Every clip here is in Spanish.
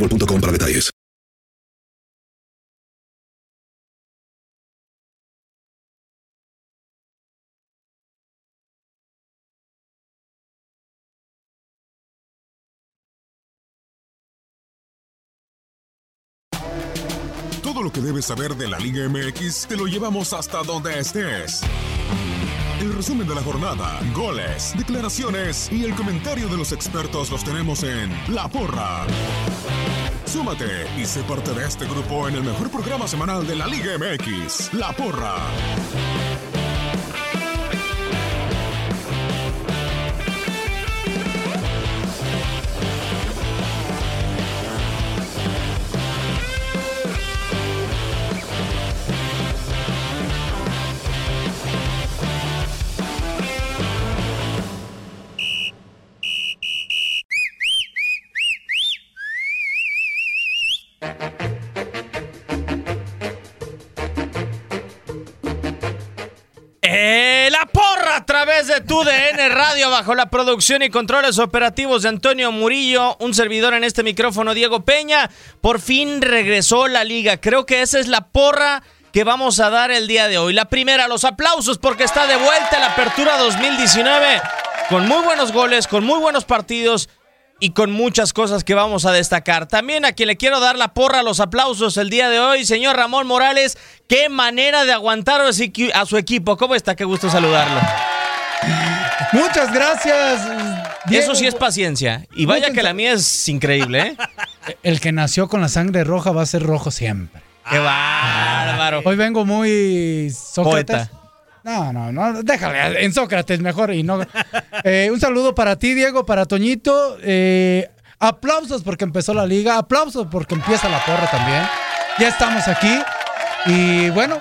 boostmobile.com para detalles. Todo lo que debes saber de la Liga MX te lo llevamos hasta donde estés. El resumen de la jornada, goles, declaraciones y el comentario de los expertos los tenemos en La Porra. Súmate y sé parte de este grupo en el mejor programa semanal de la Liga MX, La Porra. De tu DN Radio bajo la producción y controles operativos de Antonio Murillo, un servidor en este micrófono Diego Peña. Por fin regresó la liga. Creo que esa es la porra que vamos a dar el día de hoy. La primera, los aplausos porque está de vuelta la apertura 2019 con muy buenos goles, con muy buenos partidos y con muchas cosas que vamos a destacar. También a quien le quiero dar la porra, los aplausos el día de hoy, señor Ramón Morales. Qué manera de aguantar a su equipo. ¿Cómo está? Qué gusto saludarlo. Muchas gracias. Eso sí es paciencia. Y vaya Muchas que la mía es increíble, ¿eh? El que nació con la sangre roja va a ser rojo siempre. Qué bárbaro. Hoy vengo muy Sócrates. Poeta. No, no, no, déjale en Sócrates mejor y no. Eh, un saludo para ti, Diego, para Toñito. Eh, aplausos porque empezó la liga, aplausos porque empieza la porra también. Ya estamos aquí y bueno,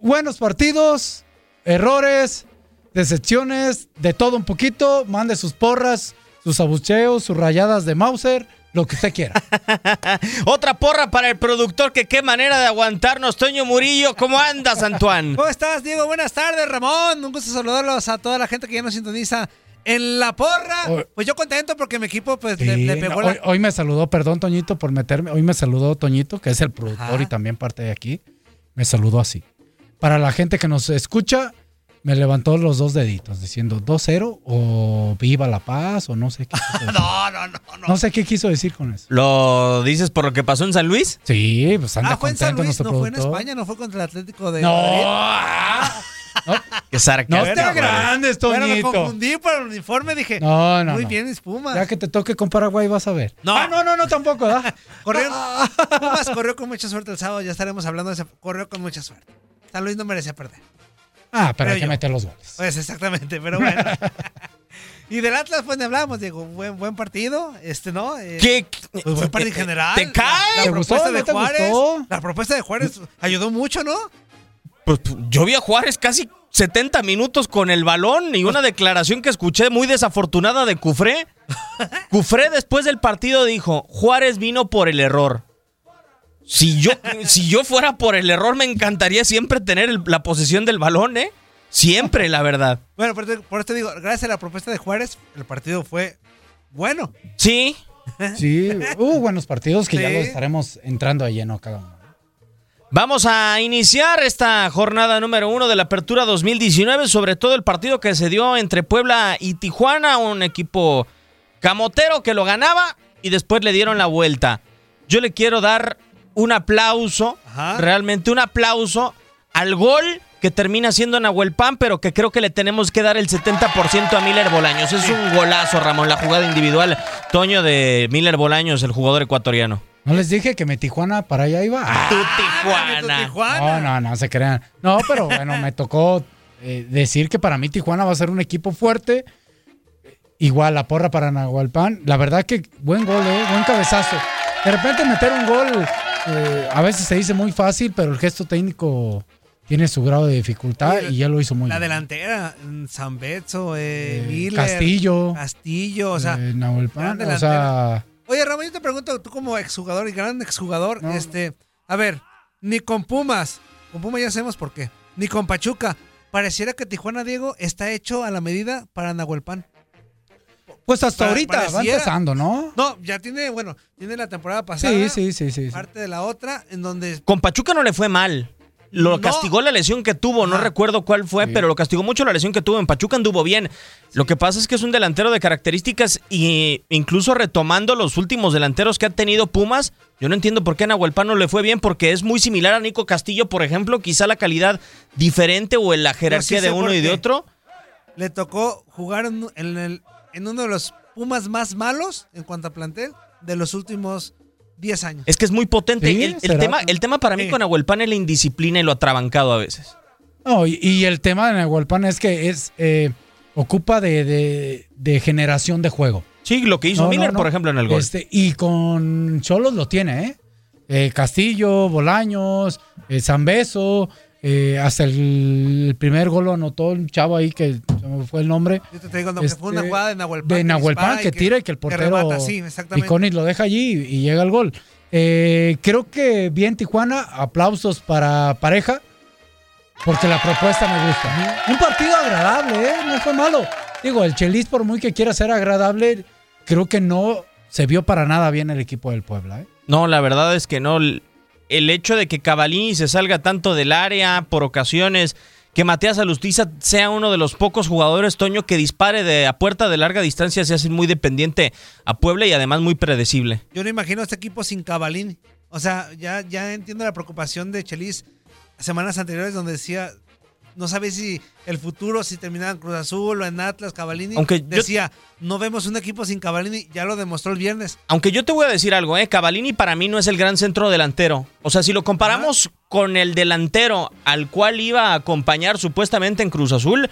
buenos partidos, errores, decepciones, de todo un poquito. Mande sus porras, sus abucheos, sus rayadas de Mauser, lo que usted quiera. Otra porra para el productor que qué manera de aguantarnos, Toño Murillo. ¿Cómo andas, Antoine? ¿Cómo estás, Diego? Buenas tardes, Ramón. Un gusto saludarlos a toda la gente que ya nos sintoniza en la porra. Hoy- Pues yo contento porque mi equipo pues Sí, le, le no, pegó la... hoy, hoy me saludó, perdón, Toñito, por meterme. Hoy me saludó Toñito, que es el productor Ajá. y también parte de aquí. Me saludó así. Para la gente que nos escucha, me levantó los dos deditos diciendo 2-0 o viva la paz o no sé qué. quiso decir. No, no, no, no. No sé qué quiso decir con eso. ¿Lo dices por lo que pasó en San Luis? Sí, pues anda Ah, fue en San contento Luis, nuestro no fue en. España, no fue contra el Atlético de No, Madrid. Qué sarcástico. No te güey. agrandes, Bueno, me Toñito. confundí por el uniforme, dije. No, no, Muy no. bien, mis Pumas. Ya que te toque con Paraguay vas a ver. No. Ah, no, no, no, tampoco, ¿verdad? Corrió, Pumas corrió con mucha suerte el sábado, ya estaremos hablando de ese. Corrió con mucha suerte. San Luis no merecía perder. Ah, pero hay que meter los goles. Pues exactamente, pero bueno. y del Atlas, pues ni hablamos, Diego. Buen, buen partido, este, ¿no? Eh, ¿Qué? Pues buen partido en general. ¿Te cae? La, ¿Te la gustó? propuesta ¿No de te Juárez. gustó? La propuesta de Juárez ayudó mucho, ¿no? Pues, yo vi a Juárez casi 70 minutos con el balón y una declaración que escuché muy desafortunada de Cufré. Cufré después del partido dijo, Juárez vino por el error. Si yo, si yo fuera por el error, me encantaría siempre tener el- la posesión del balón, ¿eh? Siempre, la verdad. Bueno, por, por esto digo, gracias a la propuesta de Juárez, el partido fue bueno. Sí. Sí, hubo buenos partidos que ya los estaremos entrando de lleno cada uno. Vamos a iniciar esta jornada número uno de la Apertura 2019, sobre todo el partido que se dio entre Puebla y Tijuana, un equipo camotero que lo ganaba y después le dieron la vuelta. Yo le quiero dar un aplauso, Ajá. realmente un aplauso al gol que termina siendo Nahuel Pan, pero que creo que le tenemos que dar el 70% a Miller Bolaños. Es un golazo, Ramón, la jugada individual, Toño de Miller Bolaños, el jugador ecuatoriano. ¿No les dije que mi Tijuana para allá iba? Ah, Tu Tu Tijuana. Tijuana. no, no, no se crean. No, pero bueno, me tocó eh, decir que para mí Tijuana va a ser un equipo fuerte. Igual la porra para Nahualpan. La verdad que buen gol, eh, buen cabezazo. De repente meter un gol eh, a veces se dice muy fácil, pero el gesto técnico tiene su grado de dificultad Oye, y ya lo hizo muy La bien. delantera, mm, San Betso, eh, Eh, Miller, Castillo. Castillo, o sea. Eh, Nahuelpan, gran o sea, Oye, Ramón, yo te pregunto, tú como exjugador y gran exjugador, No. este, a ver, ni con Pumas, con Pumas ya sabemos por qué, ni con Pachuca, pareciera que Tijuana, Diego, está hecho a la medida para Nahuelpan. Pues hasta ahorita va empezando, ¿no? No, ya tiene, bueno, tiene la temporada pasada, Sí, sí, sí, sí. sí. parte de la otra, en donde Con Pachuca no le fue mal. Lo No. castigó la lesión que tuvo, no Ajá. recuerdo cuál fue, Sí. pero lo castigó mucho la lesión que tuvo. En Pachuca anduvo bien. Lo que pasa es que es un delantero de características y incluso retomando los últimos delanteros que ha tenido Pumas, yo no entiendo por qué a Nahuelpan no le fue bien, porque es muy similar a Nico Castillo, por ejemplo, quizá la calidad diferente o en la jerarquía de uno y de otro. le tocó jugar en el- en uno de los Pumas más malos en cuanto a plantel de los últimos 10 años. Es que es muy potente. Sí, el, tema, el tema para mí Sí. con Nahuelpan es la indisciplina y lo atrabancado a veces. No, y, y el tema de Nahuelpan es que es eh, ocupa de, de- de generación de juego. Sí, lo que hizo No, Miller, no. por ejemplo, en el gol. Este, y con Cholos lo tiene, ¿eh? Eh, Castillo, Bolaños, eh, Zambeso, eh, hasta el, el primer gol lo anotó un chavo ahí que se me fue el nombre. Yo te digo, no, que fue una Este, jugada de Nahuelpan. De que Nahuelpan dispara y que tira y que el portero remata, sí, lo deja allí y, y llega el gol. Eh, creo que bien Tijuana, aplausos para pareja, porque la propuesta me gusta. Un partido agradable, ¿eh? no fue malo. Digo, el Chelis por muy que quiera ser agradable, creo que no se vio para nada bien el equipo del Puebla. ¿eh? No, la verdad es que no. El hecho de que Cavallini se salga tanto del área por ocasiones, que Matías Alustiza sea uno de los pocos jugadores, Toño, que dispare de a puerta de larga distancia, se hace muy dependiente a Puebla y además muy predecible. Yo no imagino este equipo sin Cabalín. O sea, ya, ya entiendo la preocupación de Chelis semanas anteriores donde decía, no sabe si el futuro, si terminaba en Cruz Azul o en Atlas, Cavalini. Aunque yo- decía, no vemos un equipo sin Cavalini, ya lo demostró el viernes. Aunque yo te voy a decir algo, ¿eh? Cavallini para mí no es el gran centro delantero. O sea, si lo comparamos con el delantero al cual iba a acompañar supuestamente en Cruz Azul,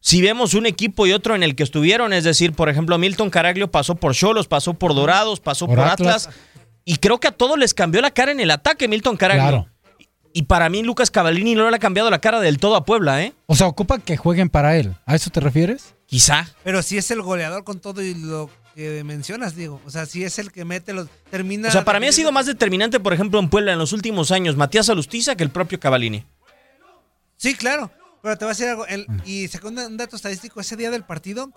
si vemos un equipo y otro en el que estuvieron, es decir, por ejemplo, Milton Caraglio pasó por Cholos, pasó por Dorados, pasó por, Por Atlas. Atlas. y creo que a todos les cambió la cara en el ataque Milton Caraglio. Claro. Y para mí Lucas Cavallini no le ha cambiado la cara del todo a Puebla, ¿eh? O sea, ocupa que jueguen para él. ¿A eso te refieres? Quizá. Pero si es el goleador con todo y lo que mencionas, Diego. O sea, si es el que mete los... Termina... O sea, para mí ha sido más determinante, por ejemplo, en Puebla en los últimos años, Matías Alustiza que el propio Cavallini. Sí, claro. Pero te voy a decir algo. el- y sacó un, un dato estadístico. Ese día del partido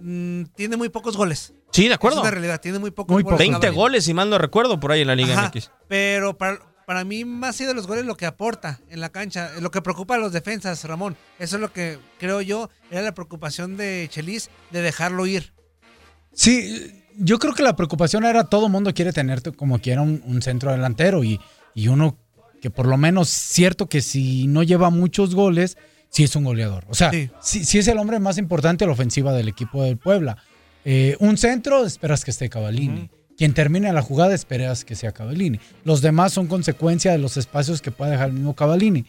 mm, tiene muy pocos goles. Sí, de acuerdo. Es una realidad. Tiene muy pocos Muy goles. 20 Cavani. goles, si mal no recuerdo, por ahí en la Liga Ajá, MX. Pero para, para mí, más sido los goles lo que aporta en la cancha, lo que preocupa a los defensas, Ramón. Eso es lo que creo yo era la preocupación de Chelis de dejarlo ir. Sí, yo creo que la preocupación era todo mundo quiere tener como quiera un, un centro delantero y, y uno que por lo menos cierto que si no lleva muchos goles, sí es un goleador. O sea, Sí. sí, sí es el hombre más importante en la ofensiva del equipo del Puebla. Eh, un centro, esperas que esté Cavallini. Quien termine la jugada, esperas que sea Cavallini. Los demás son consecuencia de los espacios que puede dejar el mismo Cavallini.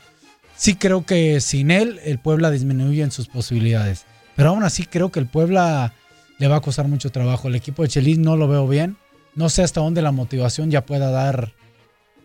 Sí creo que sin él, el Puebla disminuye en sus posibilidades. Pero aún así creo que el Puebla le va a costar mucho trabajo. El equipo de Chelis no lo veo bien. No sé hasta dónde la motivación ya pueda dar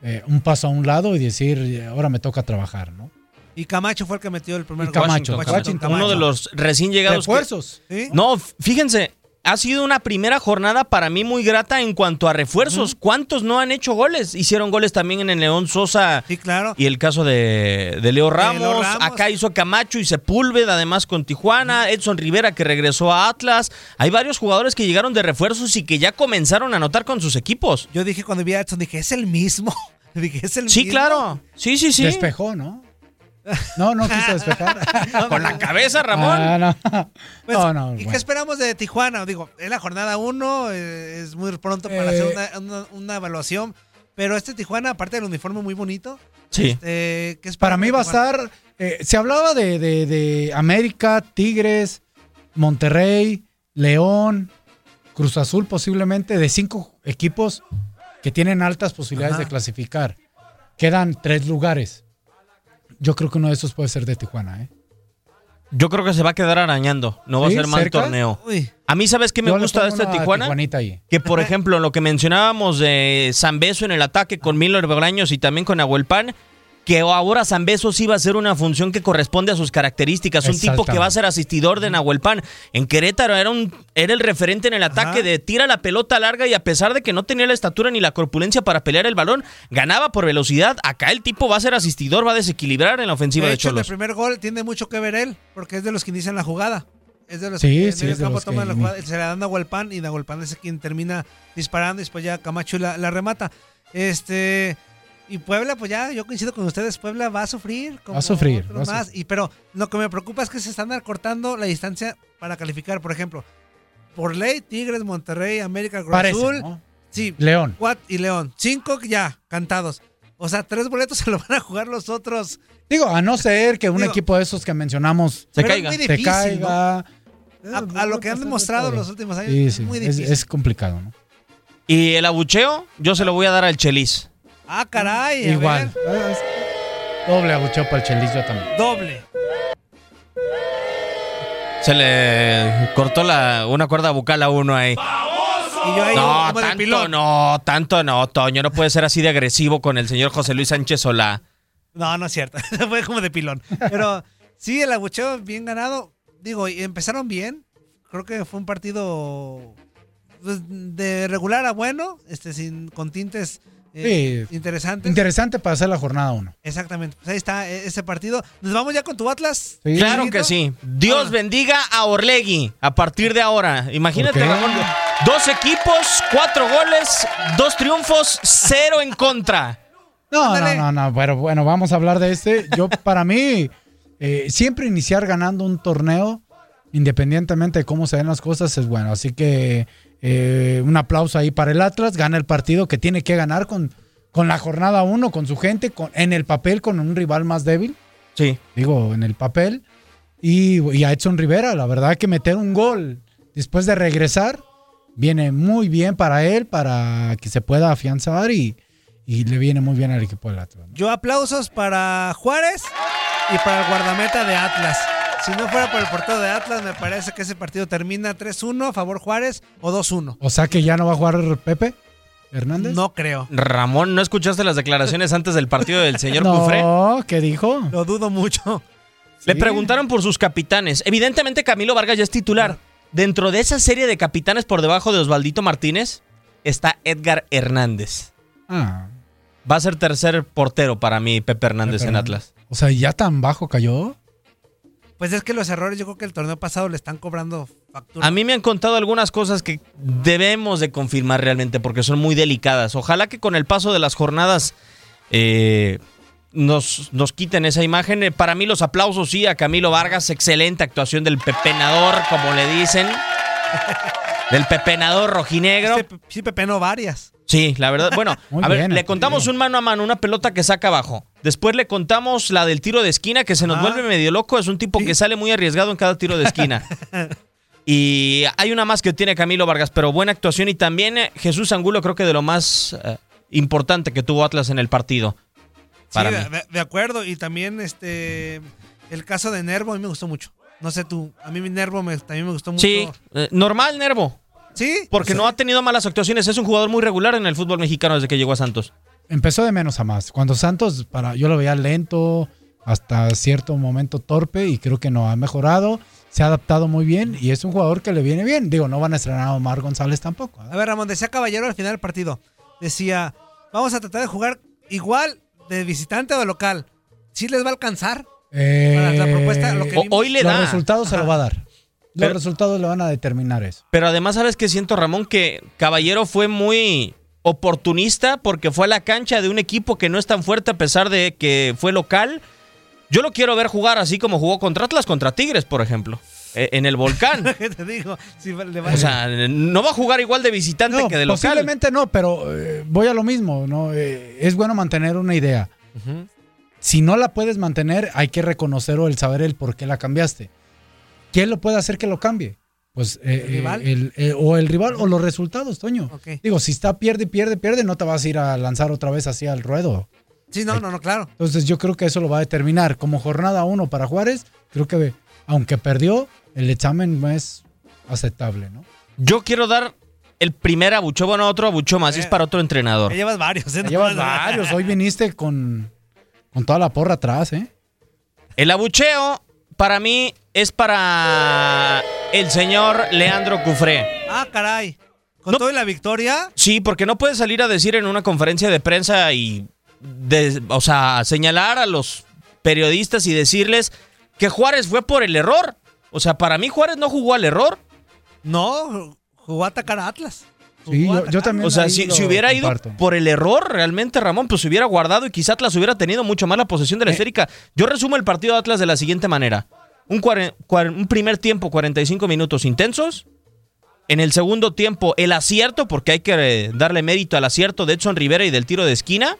eh, un paso a un lado y decir, ahora me toca trabajar, ¿no? Y Camacho fue el que metió el primer Y Camacho, gol. Washington, Uno de los recién llegados. que- Refuerzos. ¿Sí? No, fíjense, ha sido una primera jornada para mí muy grata en cuanto a refuerzos. ¿Cuántos no han hecho goles? Hicieron goles también en el León Sosa Sí, claro. y el caso de, de Leo Ramos. Ramos. Acá hizo Camacho y Sepúlveda, además con Tijuana. Edson Rivera que regresó a Atlas. Hay varios jugadores que llegaron de refuerzos y que ya comenzaron a anotar con sus equipos. Yo dije cuando vi a Edson, dije, es el mismo. dije, es el Sí, mismo. claro. Sí, sí, sí. Despejó, ¿no? No, no quiso despejar. Con la cabeza, Ramón. Ah, no. Pues, no, no. ¿Y bueno. qué esperamos de Tijuana? Digo, es la jornada 1, es muy pronto para Eh. hacer una, una- una evaluación. Pero este Tijuana, aparte del uniforme muy bonito, Sí. eh, ¿qué esperamos Para mí va a estar. eh, se hablaba de, de- de América, Tigres, Monterrey, León, Cruz Azul, posiblemente de cinco equipos que tienen altas posibilidades Ajá. de clasificar. Quedan tres lugares. Yo creo que uno de esos puede ser de Tijuana, ¿eh? Yo creo que se va a quedar arañando. No va a ser mal ¿Cerca? torneo. Uy, A mí, ¿sabes qué me Yo gusta de este Tijuana? Que, por ejemplo, lo que mencionábamos de Zambeso en el ataque con Miller Bolaños y también con Ahuelpan, que ahora Zambeso sí va a ser una función que corresponde a sus características. Un tipo que va a ser asistidor de Nahuelpan. En Querétaro era, un, era el referente en el ataque Ajá. de tira la pelota larga y a pesar de que no tenía la estatura ni la corpulencia para pelear el balón, ganaba por velocidad. Acá el tipo va a ser asistidor, va a desequilibrar en la ofensiva de de, hecho, en el Cholos. primer gol tiene mucho que ver él, porque es de los que inician la jugada. Es de los Sí, que en el campo que toman la jugada. Se la dan a Nahuelpan y Nahuelpan es quien termina disparando y después ya Camacho la, la remata. Este. Y Puebla, pues ya, yo coincido con ustedes, Puebla va a sufrir. como Va a sufrir, otros va a más. Y, pero lo que me preocupa es que se están acortando la distancia para calificar. Por ejemplo, por ley, Tigres, Monterrey, América, Cruz Parece, Azul. ¿no? Sí, León. Cuat y León. Cinco ya, cantados. O sea, tres boletos se lo van a jugar los otros. Digo, a no ser que un Digo- equipo de esos que mencionamos Se caiga. muy se caiga. A, a lo que han demostrado los últimos años, Sí, es sí, muy es, difícil. es complicado, ¿no? Y el abucheo, yo se lo voy a dar al Chelis. Ah, caray. a Igual. ver, Es- Doble abucheo para el Chelis, yo también. doble. Se le cortó la, una cuerda bucal a uno ahí. Y yo ahí No, como de tanto pilón. no, tanto no, Toño. No puede ser así de agresivo con el señor José Luis Sánchez Solá. No, no es cierto. Fue como de pilón. Pero sí, el abucheo bien ganado. Digo, y empezaron bien. Creo que fue un partido pues, de regular a bueno, este, sin, con tintes eh, Sí. interesantes. Interesante para hacer la jornada uno. Exactamente. Pues ahí está eh, ese partido. ¿Nos vamos ya con tu Atlas? Sí. Claro que sí. Dios Ah. bendiga a Orlegui a partir de ahora. Imagínate, dos equipos, cuatro goles, dos triunfos, cero en contra. No, no, no, no, pero bueno, vamos a hablar de este. Yo, para mí, eh, siempre iniciar ganando un torneo, independientemente de cómo se ven las cosas, es bueno. Así que eh, un aplauso ahí para el Atlas, gana el partido que tiene que ganar con, con la jornada uno, con su gente, con, en el papel, con un rival más débil, Sí. digo, en el papel. Y, y a Edson Rivera, la verdad que meter un gol después de regresar, viene muy bien para él, para que se pueda afianzar y, y le viene muy bien al equipo del Atlas. ¿no? Yo aplausos para Juárez y para el guardameta de Atlas. Si no fuera por el portero de Atlas, me parece que ese partido termina 3-1 a favor Juárez o 2-1. O sea que ya no va a jugar Pepe Hernández. No creo. Ramón, ¿no escuchaste las declaraciones antes del partido del señor Cufré? No, ¿qué dijo? Lo dudo mucho. Le Sí. preguntaron por sus capitanes. Evidentemente Camilo Vargas ya es titular. Dentro de esa serie de capitanes por debajo de Osvaldito Martínez está Edgar Hernández. Ah, Va a ser tercer portero para mí Pepe Hernández Pepe en Hernández. Atlas. o sea, ya tan bajo cayó. Pues es que los errores yo creo que el torneo pasado le están cobrando factura. A mí me han contado algunas cosas que debemos de confirmar realmente porque son muy delicadas. Ojalá que con el paso de las jornadas eh, nos, nos quiten esa imagen. Eh, Para mí los aplausos sí a Camilo Vargas, excelente actuación del pepenador, como le dicen. del pepenador rojinegro. Sí, sí, pepenó varias. Sí, la verdad. Bueno, a ver, bien, le contamos un mano a mano, una pelota que saca abajo. Después le contamos la del tiro de esquina, que se nos Ah. vuelve medio loco. Es un tipo que sale muy arriesgado en cada tiro de esquina. y hay una más que tiene Camilo Vargas, pero buena actuación. Y también eh, Jesús Angulo, creo que de lo más eh, importante que tuvo Atlas en el partido. Para sí, de acuerdo. Y también este el caso de Nervo a mí me gustó mucho. No sé tú, a mí mi Nervo me- también me gustó mucho. Sí, eh, normal, Nervo. Sí. Porque no ha tenido malas actuaciones. Es un jugador muy regular en el fútbol mexicano desde que llegó a Santos. Empezó de menos a más. Cuando Santos, para, yo lo veía lento, hasta cierto momento torpe, y creo que no ha mejorado. Se ha adaptado muy bien y es un jugador que le viene bien. Digo, no van a estrenar a Omar González tampoco. ¿eh? A ver, Ramón, decía Caballero al final del partido. Decía, vamos a tratar de jugar igual de visitante o de local. ¿Sí les va a alcanzar? Para la propuesta, lo que hoy le Los da. resultados se lo va a dar. Los Pero- resultados le van a determinar eso. Pero además, ¿sabes qué siento, Ramón? Que Caballero fue muy oportunista porque fue a la cancha de un equipo que no es tan fuerte a pesar de que fue local. Yo lo quiero ver jugar así como jugó contra Atlas, contra Tigres, por ejemplo, eh, en el volcán. ¿Qué te digo? Le O sea, no va a jugar igual de visitante No, que de local. posiblemente no, pero eh, voy a lo mismo. ¿no? Eh, es bueno mantener una idea. Si no la puedes mantener, hay que reconocer o el saber el por qué la cambiaste. ¿Quién lo puede hacer que lo cambie? Pues eh, ¿El rival? eh, el- eh, o el rival o los resultados, Toño. Digo, si está pierde, pierde, pierde, no te vas a ir a lanzar otra vez así al ruedo. Sí, no, no, no, claro. Entonces yo creo que eso lo va a determinar. Como jornada uno para Juárez, creo que aunque perdió, el examen es aceptable, ¿no? Yo quiero dar el primer abucho, bueno, otro abucho más, y es para otro entrenador. Ya llevas varios, ¿eh? Llevas varios, hoy viniste con, con toda la porra atrás, ¿eh? El abucheo, para mí, es para el señor Leandro Cufré. Ah, caray. Con todo y la victoria. Sí, porque no puedes salir a decir en una conferencia de prensa y, de- o sea, señalar a los periodistas y decirles que Juárez fue por el error. O sea, para mí Juárez no jugó al error. No, jugó a atacar a Atlas. Sí, yo, yo también. O sea, si, si hubiera comparto. ido por el error realmente, Ramón, pues se hubiera guardado y quizá Atlas hubiera tenido mucho más la posesión de la esférica. Yo resumo el partido de Atlas de la siguiente manera. Un, cuare- cuar- un primer tiempo, 45 minutos intensos. En el segundo tiempo, el acierto, porque hay que eh, darle mérito al acierto de Edson Rivera y del tiro de esquina.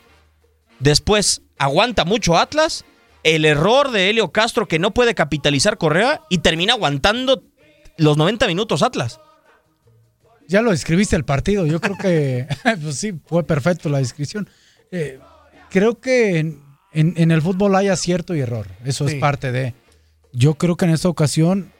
Después, aguanta mucho Atlas. El error de Helio Castro que no puede capitalizar Correa y termina aguantando los 90 minutos Atlas. Ya lo describiste el partido. Yo creo que, pues sí, fue perfecto la descripción. Eh, creo que en, en- en el fútbol hay acierto y error. Eso Sí. es parte de. Yo creo que en esta ocasión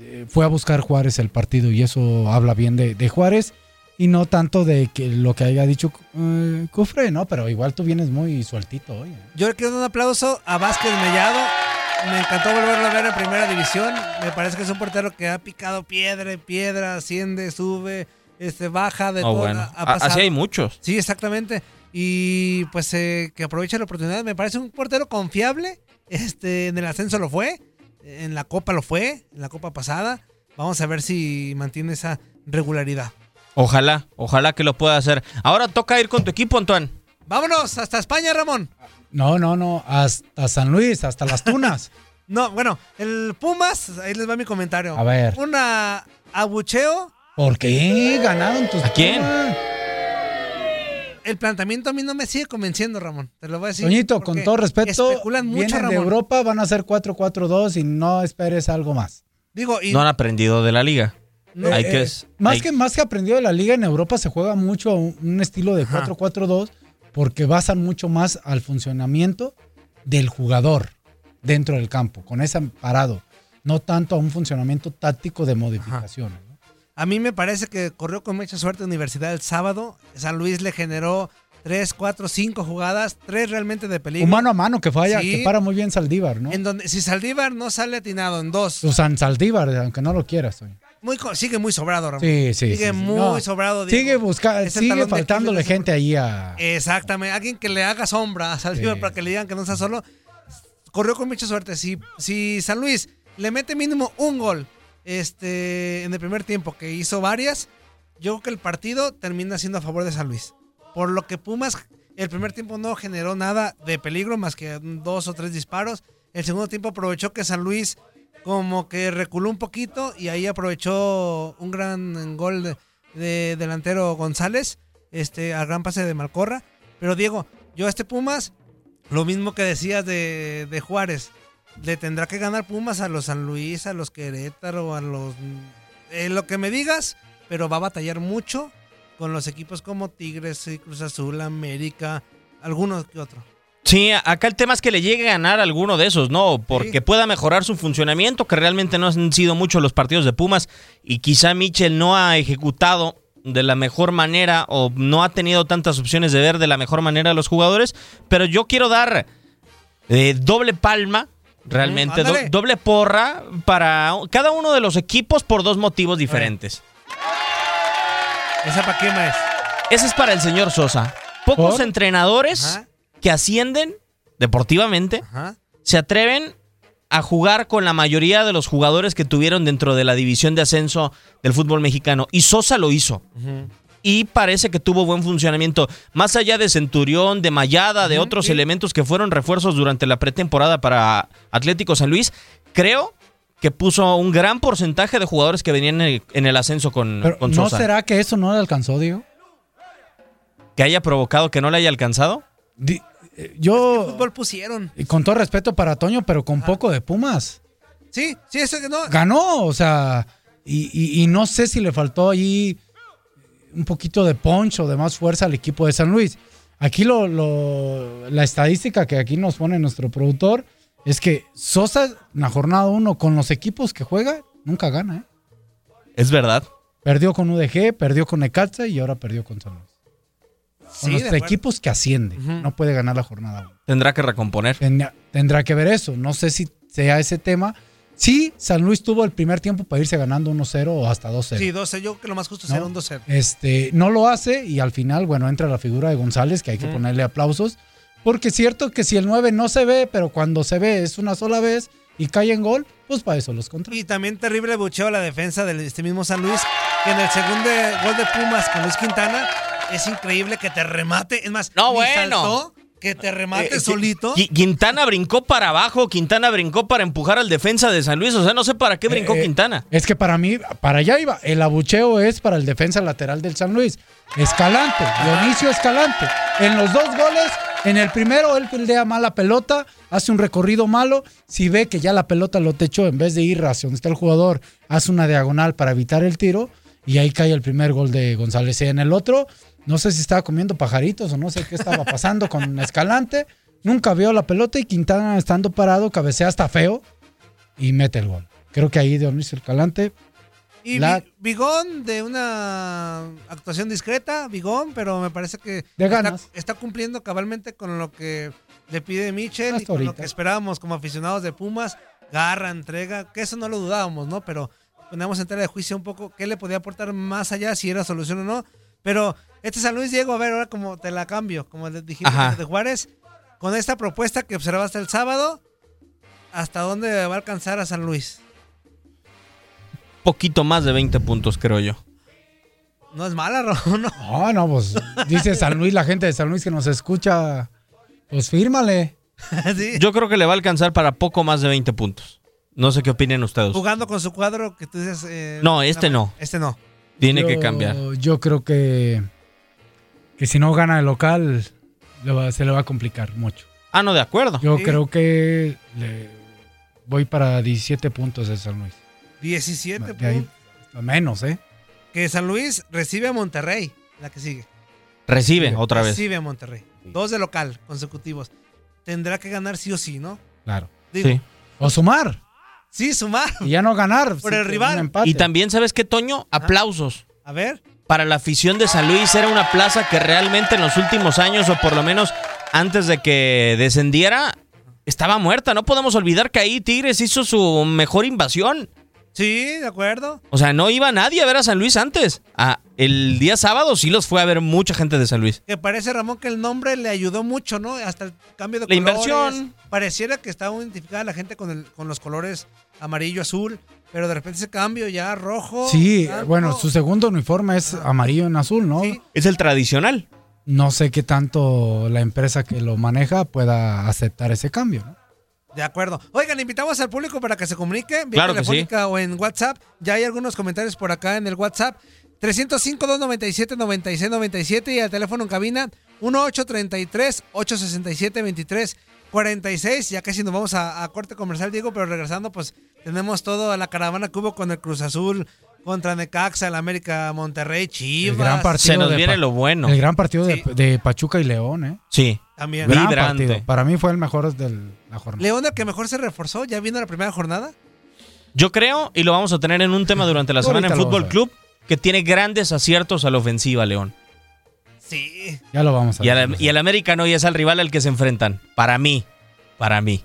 eh, fue a buscar Juárez el partido y eso habla bien de, de Juárez y no tanto de que lo que haya dicho eh, Cufre, ¿no? Pero igual tú vienes muy sueltito hoy. ¿eh? Yo le quiero dar un aplauso a Vázquez Mellado. Me encantó volverlo a ver en primera división. Me parece que es un portero que ha picado piedra piedra, asciende, sube, este, baja de Oh, todo. bueno. ha- ha A- pasado. Así hay muchos. Sí, exactamente. Y pues eh, que aproveche la oportunidad. Me parece un portero confiable. Este, en el ascenso lo fue. En la Copa lo fue. En la Copa pasada. Vamos a ver si mantiene esa regularidad. Ojalá, ojalá que lo pueda hacer. Ahora toca ir con tu equipo, Antoine. Vámonos hasta España, Ramón. No, no, no. Hasta San Luis, hasta las Tunas. No, bueno, el Pumas, ahí les va mi comentario. A ver. Una abucheo. ¿Por qué ganaron tus ¿A quién? Pumas? El planteamiento a mí no me sigue convenciendo, Ramón. Te lo voy a decir. Toñito, con todo respeto, Especulan mucho, vienen de. Europa, van a ser 4-4-2 y no esperes algo más. Digo, y No han aprendido de la liga. No, hay Eh, que, eh, más, hay- que, más que aprendido de la liga en Europa se juega mucho a un, un estilo de 4-4-2 porque basan mucho más al funcionamiento del jugador dentro del campo, con ese parado, no tanto a un funcionamiento táctico de modificaciones. A mí me parece que corrió con mucha suerte Universidad el sábado. San Luis le generó 3, 4, 5 jugadas, 3 realmente de peligro. Un mano a mano que falla, Sí. que para muy bien Saldívar, ¿no? En donde, si Saldívar no sale atinado en dos, O San Saldívar, aunque no lo quieras. Muy, sigue muy sobrado, Ramón. Sí, sí. Sigue sí, muy No, sobrado. Diego. Sigue buscando, sigue faltándole gente ahí a. Exactamente, alguien que le haga sombra a Saldívar Sí. para que le digan que no está solo. Corrió con mucha suerte. Si, si San Luis le mete mínimo un gol este, en el primer tiempo, que hizo varias, yo creo que el partido termina siendo a favor de San Luis. Por lo que Pumas, el primer tiempo no generó nada de peligro más que dos o tres disparos. El segundo tiempo aprovechó que San Luis como que reculó un poquito y ahí aprovechó un gran gol de, de delantero González, este, al gran pase de Malcorra. Pero Diego, yo a este Pumas, lo mismo que decías de, de Juárez, le tendrá que ganar Pumas a los San Luis, a los Querétaro, a los... eh, lo que me digas, pero va a batallar mucho con los equipos como Tigres, Cruz Azul, América, algunos que otro. Sí, acá el tema es que le llegue a ganar alguno de esos, ¿no? Porque pueda mejorar su funcionamiento, que realmente no han sido muchos los partidos de Pumas y quizá Michel no ha ejecutado de la mejor manera o no ha tenido tantas opciones de ver de la mejor manera a los jugadores, pero yo quiero dar eh, doble palma, realmente, Mm, do- doble porra para cada uno de los equipos por dos motivos diferentes. ¿Esa para qué más? Ese es para el señor Sosa. Pocos entrenadores que ascienden deportivamente se atreven a jugar con la mayoría de los jugadores que tuvieron dentro de la división de ascenso del fútbol mexicano. Y Sosa lo hizo. Y parece que tuvo buen funcionamiento. Más allá de Centurión, de Mayada, de otros elementos que fueron refuerzos durante la pretemporada para Atlético San Luis, creo que puso un gran porcentaje de jugadores que venían en el, en el ascenso con, Pero, con ¿No será que eso no le alcanzó, Diego? que haya provocado que no le haya alcanzado? Yo, Fútbol pusieron. y con todo respeto para Toño, pero con poco de Pumas. Sí, sí, eso que no. Ganó, o sea, y, y- y no sé si le faltó allí un poquito de punch o de más fuerza al equipo de San Luis. Aquí lo, lo- la estadística que aquí nos pone nuestro productor es que Sosa en la jornada 1 con los equipos que juega nunca gana. ¿eh? Es verdad. Perdió con UDG, perdió con Necaxa y ahora perdió con San Luis. Con Sí, los equipos que ascienden. No puede ganar la jornada 1. Tendrá que recomponer. Tendrá, tendrá que ver eso. No sé si sea ese tema. Sí, San Luis tuvo el primer tiempo para irse ganando 1-0 o hasta 2-0. Sí, 12. Yo creo que lo más justo ¿no? será un 2-0. Este, no lo hace y al final, bueno, entra la figura de González, que hay que ponerle aplausos. Porque es cierto que si el 9 no se ve, pero cuando se ve es una sola vez y cae en gol, pues para eso los contra. Y también terrible bucheo a la defensa de este mismo San Luis, que en el segundo gol de Pumas con Luis Quintana es increíble que te remate. Es más, No, ni bueno. saltó, que te remate Eh, solito. Qui- Quintana brincó para abajo, Quintana brincó para empujar al defensa de San Luis. O sea, no sé para qué brincó Eh, Quintana. Es que para mí, para allá iba. El abucheo es para el defensa lateral del San Luis. Escalante, Dionisio Escalante. En los dos goles, en el primero él fildea mala pelota, hace un recorrido malo. Si ve que ya la pelota lo techó, en vez de ir hacia donde está el jugador, hace una diagonal para evitar el tiro. Y ahí cae el primer gol de González. Y en el otro, no sé si estaba comiendo pajaritos o no sé qué estaba pasando con Escalante. Nunca vio la pelota y Quintana estando parado, cabecea hasta feo y mete el gol. Creo que ahí Dionisio Escalante Y la- Vigón de una actuación discreta, Vigón, pero me parece que De está, ganas. está cumpliendo cabalmente con lo que le pide Michel y con lo que esperábamos como aficionados de Pumas. Garra, entrega, que eso no lo dudábamos, ¿no? Pero ponemos en tela de juicio un poco qué le podía aportar más allá, si era solución o no. Pero este San Luis, Diego, a ver, ahora como te la cambio, como les dijimos Ajá. de Juárez, con esta propuesta que observaste el sábado, ¿hasta dónde va a alcanzar a San Luis? Poquito más de 20 puntos, creo yo. No es mala, Ron, ¿no? No, no, pues dice San Luis, la gente de San Luis que nos escucha, pues fírmale. Sí. Yo creo que le va a alcanzar para poco más de 20 puntos. No sé qué opinen ustedes. Jugando con su cuadro que tú dices. eh, No, este no. Este no. Tiene Yo- que cambiar. Yo creo que, que si no gana el local, le va- se le va a complicar mucho. Ah, no, de acuerdo. Yo Sí. creo que le voy para 17 puntos de San Luis. 17 De ahí, puntos. menos, ¿eh? Que San Luis recibe a Monterrey, la que sigue. Recibe otra vez. Recibe a Monterrey. Dos de local consecutivos. Tendrá que ganar sí o sí, ¿no? Claro. Digo, Sí. O sumar. Sí, sumar. Y ya no ganar. Por sí, el rival. Y también, ¿sabes qué, Toño? Aplausos. A ver. Para la afición de San Luis era una plaza que realmente en los últimos años, o por lo menos antes de que descendiera, estaba muerta. No podemos olvidar que ahí Tigres hizo su mejor invasión. Sí, de acuerdo. O sea, no iba nadie a ver a San Luis antes. Ah, el día sábado sí los fue a ver mucha gente de San Luis. Que parece, Ramón, que el nombre le ayudó mucho, ¿no? Hasta el cambio de La colores. inversión. Pareciera que estaba identificada la gente con, el, con los colores amarillo, azul. Pero de repente ese cambio ya rojo. Sí, blanco. bueno, su segundo uniforme es amarillo en azul, ¿no? Es el tradicional. No sé qué tanto la empresa que lo maneja pueda aceptar ese cambio, ¿no? De acuerdo. Oigan, invitamos al público para que se comunique vía Claro telefónica o en WhatsApp. Ya hay algunos comentarios por acá en el WhatsApp. 305-297-9697 y al teléfono en cabina 1833-867-2346. Ya casi nos vamos a, a corte comercial, Diego, pero regresando, pues tenemos toda la caravana que hubo con el Cruz Azul contra Necaxa, el América Monterrey, Chivas. El gran partido Se nos de viene lo bueno. El gran partido de, Sí. de Pachuca y León, ¿eh? Sí. También. Gran Vibrante. partido. Para mí fue el mejor de la jornada. León, el que mejor se reforzó, ya viendo la primera jornada. Yo creo, y lo vamos a tener en un tema durante la semana en Fútbol Club, que tiene grandes aciertos a la ofensiva, León. Sí. Ya lo vamos a Y, ver. al, y el América no, y es al rival al que se enfrentan. Para mí. Para mí.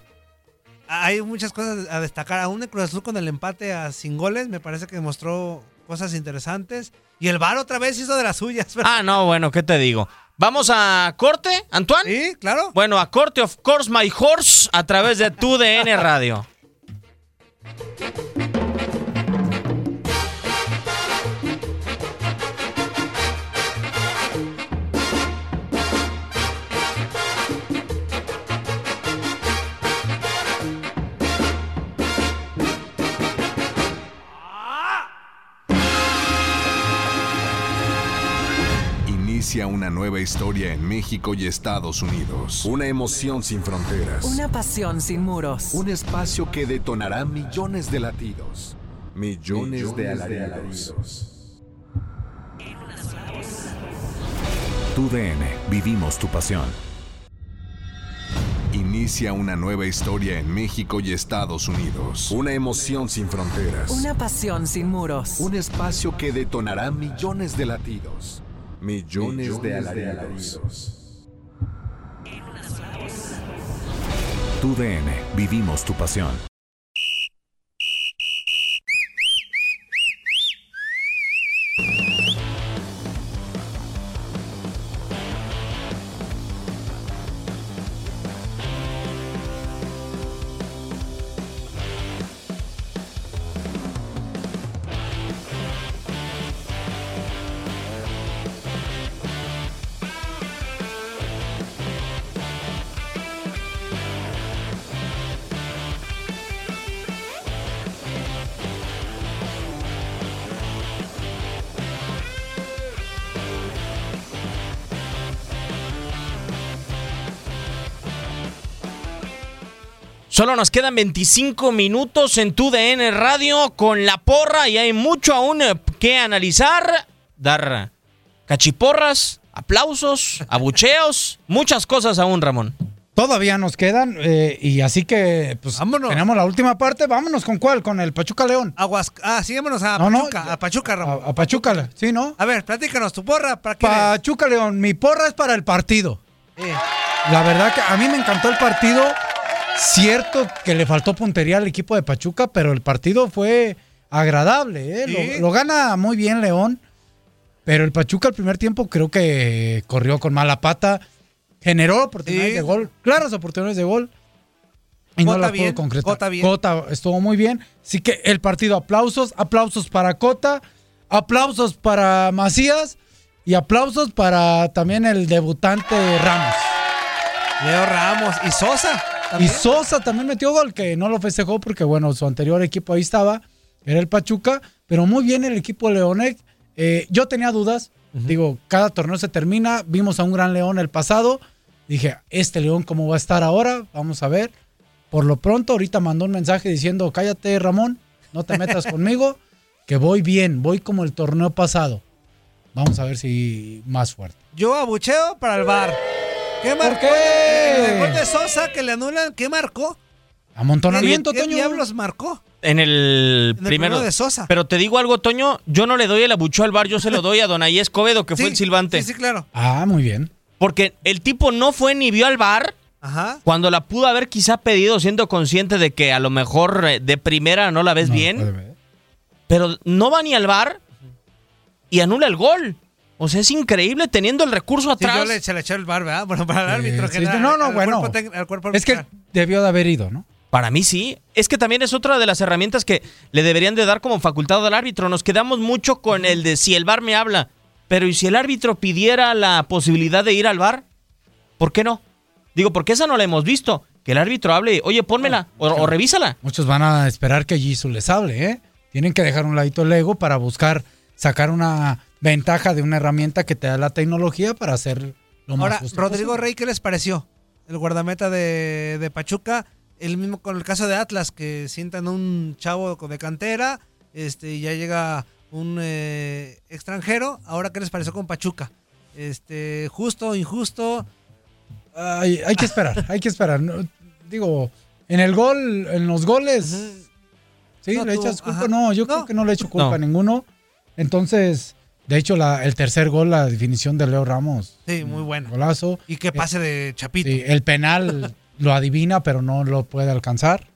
Hay muchas cosas a destacar. Aún el Cruz Azul con el empate a sin goles, me parece que mostró cosas interesantes. Y el VAR otra vez hizo de las suyas. Ah, no, bueno, ¿qué te digo? ¿Vamos a corte, Antoine? Sí, claro. Bueno, a corte, of course, my horse, a través de tu DN Radio. Inicia una nueva historia en México y Estados Unidos. Una emoción sin fronteras. Una pasión sin muros. Un espacio que detonará millones de latidos. Millones, de alaridos. Tu DN, vivimos tu pasión. Inicia una nueva historia en México y Estados Unidos. Una emoción sin fronteras. Una pasión sin muros. Un espacio que detonará millones de latidos. Millones, de alaridos. Tu DN, vivimos tu pasión. Solo nos quedan 25 minutos en tu DN Radio con la porra y hay mucho aún eh, que analizar, dar cachiporras, aplausos, abucheos, muchas cosas aún, Ramón. Todavía nos quedan eh, y así que pues Vámonos. tenemos la última parte. Vámonos con cuál, con el Pachuca León. Aguas. Ah, sí, vámonos a No, no, Pachuca. ya- a Pachuca, Ramón. a Pachuca, sí, ¿no? A ver, platícanos tu porra. ¿Para qué? Pachuca León, mi porra es para el partido. La verdad que a mí me encantó el partido. Cierto que le faltó puntería al equipo de Pachuca, pero el partido fue agradable. ¿eh? Sí. Lo, lo gana muy bien León, pero el Pachuca el primer tiempo creo que corrió con mala pata, generó oportunidades Sí. de gol, claras oportunidades de gol. Y no Cota las bien, pudo concretar. Cota bien. Cota estuvo muy bien. Así que el partido, aplausos, aplausos para Cota, aplausos para Macías y aplausos para también el debutante Ramos. Leo Ramos y Sosa. Y. Sosa también metió gol, que no lo festejó porque, bueno, su anterior equipo ahí estaba, era el Pachuca, pero muy bien el equipo Leonec. Eh, yo tenía dudas, digo, cada torneo se termina, vimos a un gran León el pasado, dije, este León, ¿cómo va a estar ahora? Vamos a ver. Por lo pronto, ahorita mandó un mensaje diciendo, cállate Ramón, no te metas conmigo, que voy bien, voy como el torneo pasado. Vamos a ver si más fuerte. Yo abucheo para el bar. ¿Qué marcó? qué? El gol de Sosa que le anulan. ¿Qué marcó? Amontonamiento, ¿Qué Toño. diablos marcó? En el, En el primero primero de Sosa. Pero te digo algo, Toño, yo no le doy el abucheo al bar, yo se lo doy a Donaí Escobedo, que fue el silbante. Sí, sí, claro. Ah, muy bien. Porque el tipo no fue ni vio al bar Ajá. cuando la pudo haber quizá pedido siendo consciente de que a lo mejor eh, de primera no la ves No, bien. pero no va ni al bar y anula el gol. O sea, es increíble teniendo el recurso Sí, atrás. yo le, se le eché el bar, ¿verdad? Bueno, para el Eh, árbitro sí, general, no, no, al bueno. cuerpo tec- al cuerpo Es que debió de haber ido, ¿no? Para mí sí. Es que también es otra de las herramientas que le deberían de dar como facultad al árbitro. Nos quedamos mucho con el de si el bar me habla. Pero ¿y si el árbitro pidiera la posibilidad de ir al bar? ¿Por qué no? Digo, porque esa no la hemos visto. Que el árbitro hable, y, oye, pónmela o, o revísala. Muchos van a esperar que Jisoo les hable, ¿eh? Tienen que dejar un ladito el ego para buscar sacar una ventaja de una herramienta que te da la tecnología para hacer lo más Ahora, justo Rodrigo posible. Rey, ¿qué les pareció? El guardameta de, de Pachuca, el mismo con el caso de Atlas, que sientan un chavo de cantera, este, y ya llega un eh, extranjero. Ahora, ¿qué les pareció con Pachuca? Este, justo, injusto. Hay, hay que esperar, hay que esperar. No, digo, en el gol, en los goles, ¿sí? No ¿Le echas culpa? ajá. No, yo creo que no le echo culpa No. a ninguno. Entonces, de hecho, la- el tercer gol, la definición de Leo Ramos. Sí, muy bueno. Golazo. Y que pase de Chapito. Sí, el penal lo adivina, pero no lo puede alcanzar.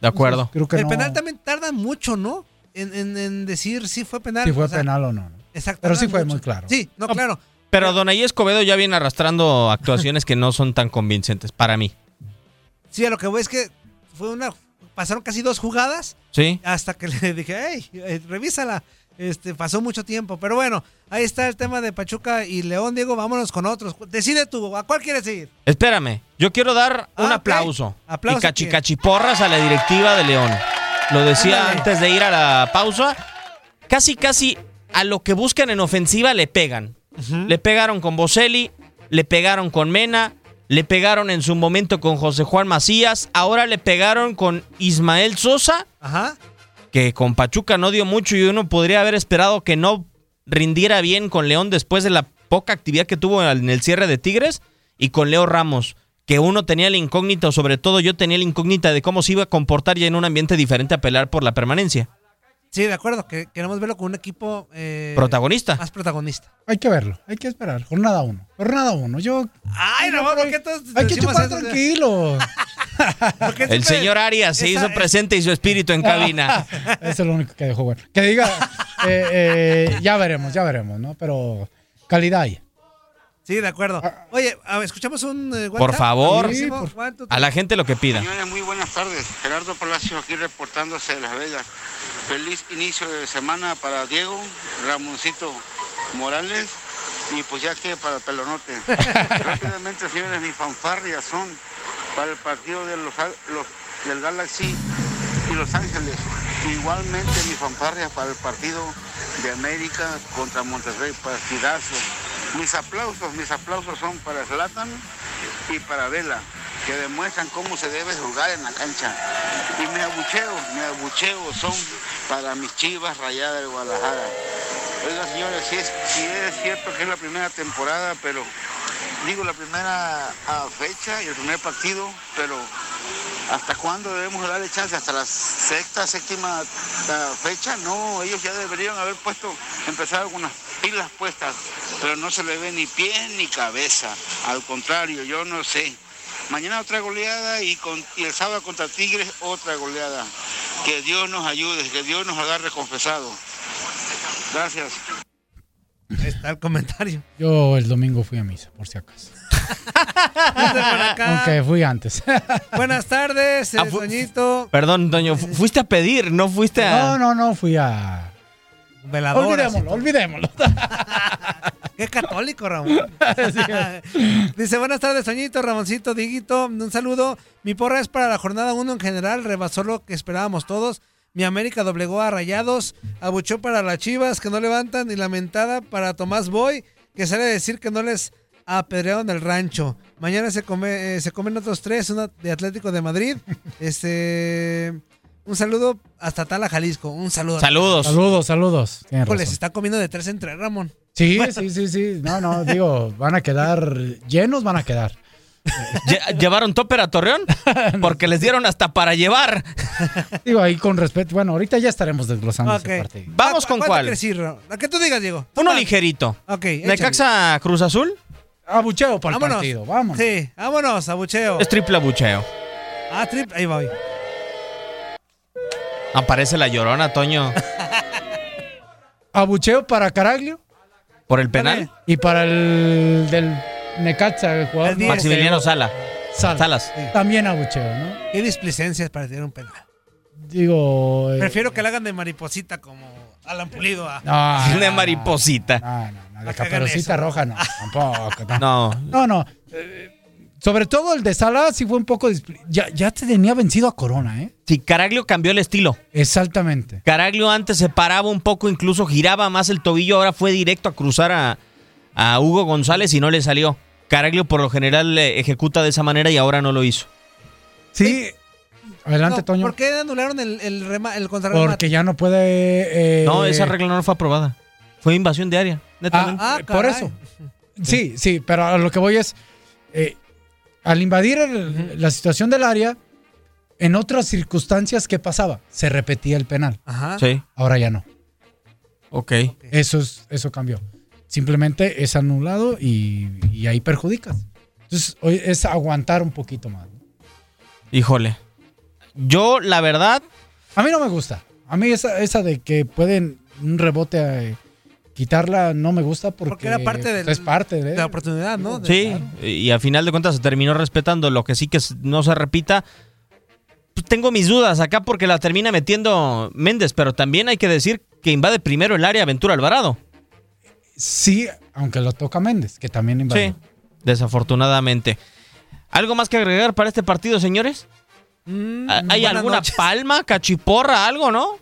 De acuerdo. Creo que el no. penal también tarda mucho, ¿no? En, en- en decir si fue penal. Si fue o sea, penal o no. Exacto. Pero sí fue mucho. muy claro. Sí, no, claro. Pero Donaí Escobedo ya viene arrastrando actuaciones que no son tan convincentes para mí. Sí, a lo que voy es que fue una. Pasaron casi dos jugadas Sí. hasta que le dije, hey, eh, revísala. Este, pasó mucho tiempo. Pero bueno, ahí está el tema de Pachuca y León, Diego. Vámonos con otros. Decide tú, ¿a cuál quieres ir? Espérame, yo quiero dar un Ah, ok. aplauso. Aplauso y cachicachiporras a la directiva de León. Lo decía Ándale. antes de ir a la pausa. Casi, casi a lo que buscan en ofensiva le pegan. Le pegaron con Boselli, le pegaron con Mena, le pegaron en su momento con José Juan Macías, ahora le pegaron con Ismael Sosa, Ajá. Que con Pachuca no dio mucho y uno podría haber esperado que no rindiera bien con León después de la poca actividad que tuvo en el cierre de Tigres y con Leo Ramos, que uno tenía la incógnita, o sobre todo yo tenía la incógnita de cómo se iba a comportar ya en un ambiente diferente a pelear por la permanencia. Sí, de acuerdo. Que queremos verlo con un equipo. eh, Protagonista. Más protagonista. Hay que verlo, hay que esperar. Jornada uno. Jornada uno. Yo. Ay, no, ¿por qué todos Hay que chupar eso? tranquilo. El señor Arias se hizo presente y su espíritu en cabina. Eso es lo único que dejó bueno. Que diga, eh, eh, ya veremos, ya veremos, ¿no? Pero calidad hay. Sí, de acuerdo. Oye, a ver, escuchamos un. eh, Por favor, two, a la gente lo que pida. Señores, muy buenas tardes. Gerardo Palacio aquí reportándose de Las Vegas. Feliz inicio de semana para Diego, Ramoncito Morales y pues ya que para el Pelonote. Rápidamente, señores, mis fanfarrias son para el partido de los, los- del Galaxy y Los Ángeles. Igualmente mis fanfarrias para el partido de América contra Monterrey, partidazo. Mis aplausos, mis aplausos son para Zlatan y para Vela, que demuestran cómo se debe jugar en la cancha. Y mis abucheos, mis abucheos son para mis chivas rayadas de Guadalajara. Oiga, señores, si es, si es cierto que es la primera temporada, pero digo la primera fecha y el primer partido, pero ¿hasta cuándo debemos darle chance? ¿Hasta la sexta, séptima fecha? No, ellos ya deberían haber puesto, empezado con las pilas puestas, pero no se le ve ni pie ni cabeza. Al contrario, yo no sé. Mañana otra goleada y, con, y el sábado contra Tigres otra goleada. Que Dios nos ayude, que Dios nos agarre confesado. Gracias. Ahí está el comentario. Yo el domingo fui a misa, por si acaso. Aunque fui antes. Buenas tardes, eh, Ah, fu- Toñito. Perdón, Doño, fu- fuiste a pedir, no fuiste a... No, no, no, fui a. Veladoras. Olvidémoslo, olvidémoslo. Qué católico, Ramón. Dice, buenas tardes, Toñito, Ramoncito, Diguito. Un saludo. Mi porra es para la jornada 1 en general. Rebasó lo que esperábamos todos. Mi América doblegó a Rayados. Abuchó para las Chivas que no levantan. Y lamentada para Tomás Boy, que sale a decir que no les apedrearon el rancho. Mañana se, come, eh, se comen otros tres. Una de Atlético de Madrid. Este... Un saludo hasta Tala, Jalisco. Un saludo. Saludos. Saludos, saludos. Híjole, se está comiendo de tres entre Ramón. Sí, sí, sí, sí. No, no, digo, van a quedar llenos, van a quedar. Lle- ¿Llevaron topper a Torreón? Porque les dieron hasta para llevar. Digo, ahí con respeto. Bueno, ahorita ya estaremos desglosando Ok. esa parte. Vamos con ¿Cuánto cuál. ¿A qué tú digas, Diego? Uno ligerito. Ok. ¿Necaxa Cruz Azul? Abucheo para el Vámonos. partido, vamos. Sí, vámonos, abucheo. Es triple abucheo. Ah, trip, ahí voy. Aparece la llorona, Toño. Abucheo para Caraglio ¿Por el penal? y para el del Necaxa, el jugador. diez. Maximiliano Sala. Salas. Salas. También abucheo, ¿no? Qué displicencias para tirar un penal. Digo. eh, Prefiero que le hagan de mariposita como Alan Pulido a... no, no, mariposita. No, no, no, de caperucita roja no, tampoco. No. No, no. eh, Sobre todo el de Salah sí fue un poco... Ya, ya te tenía vencido a Corona, ¿eh? Sí, Caraglio cambió el estilo. Exactamente. Caraglio antes se paraba un poco, incluso giraba más el tobillo, ahora fue directo a cruzar a, a Hugo González y no le salió. Caraglio por lo general ejecuta de esa manera y ahora no lo hizo. Sí. Adelante, No, Toño. ¿Por qué anularon el, el, rema- el? Porque ya no puede... eh, No, esa regla no fue aprobada. Fue invasión de área. Ah, Eh, por eso. Sí, sí, pero a lo que voy es, eh, al invadir el- la situación del área, en otras circunstancias, ¿qué pasaba? Se repetía el penal. Ajá. Sí. Ahora ya no. Ok. Eso, es, eso cambió. Simplemente es anulado y, y ahí perjudicas. Entonces, hoy es aguantar un poquito más. ¿no? Híjole. Yo, la verdad, A mí no me gusta. A mí esa, esa de que pueden un rebote eh, quitarla no me gusta porque, Porque era parte del- es parte de, de la oportunidad, ¿no? De- sí. Y a final de cuentas se terminó respetando. Lo que sí que no se repita. Pues tengo mis dudas acá porque la termina metiendo Méndez, pero también hay que decir que invade primero el área Ventura Alvarado. Sí, aunque lo toca Méndez, que también invadió. Sí, desafortunadamente. ¿Algo más que agregar para este partido, señores? Mm, ¿Hay alguna noches. palma, cachiporra, algo, no?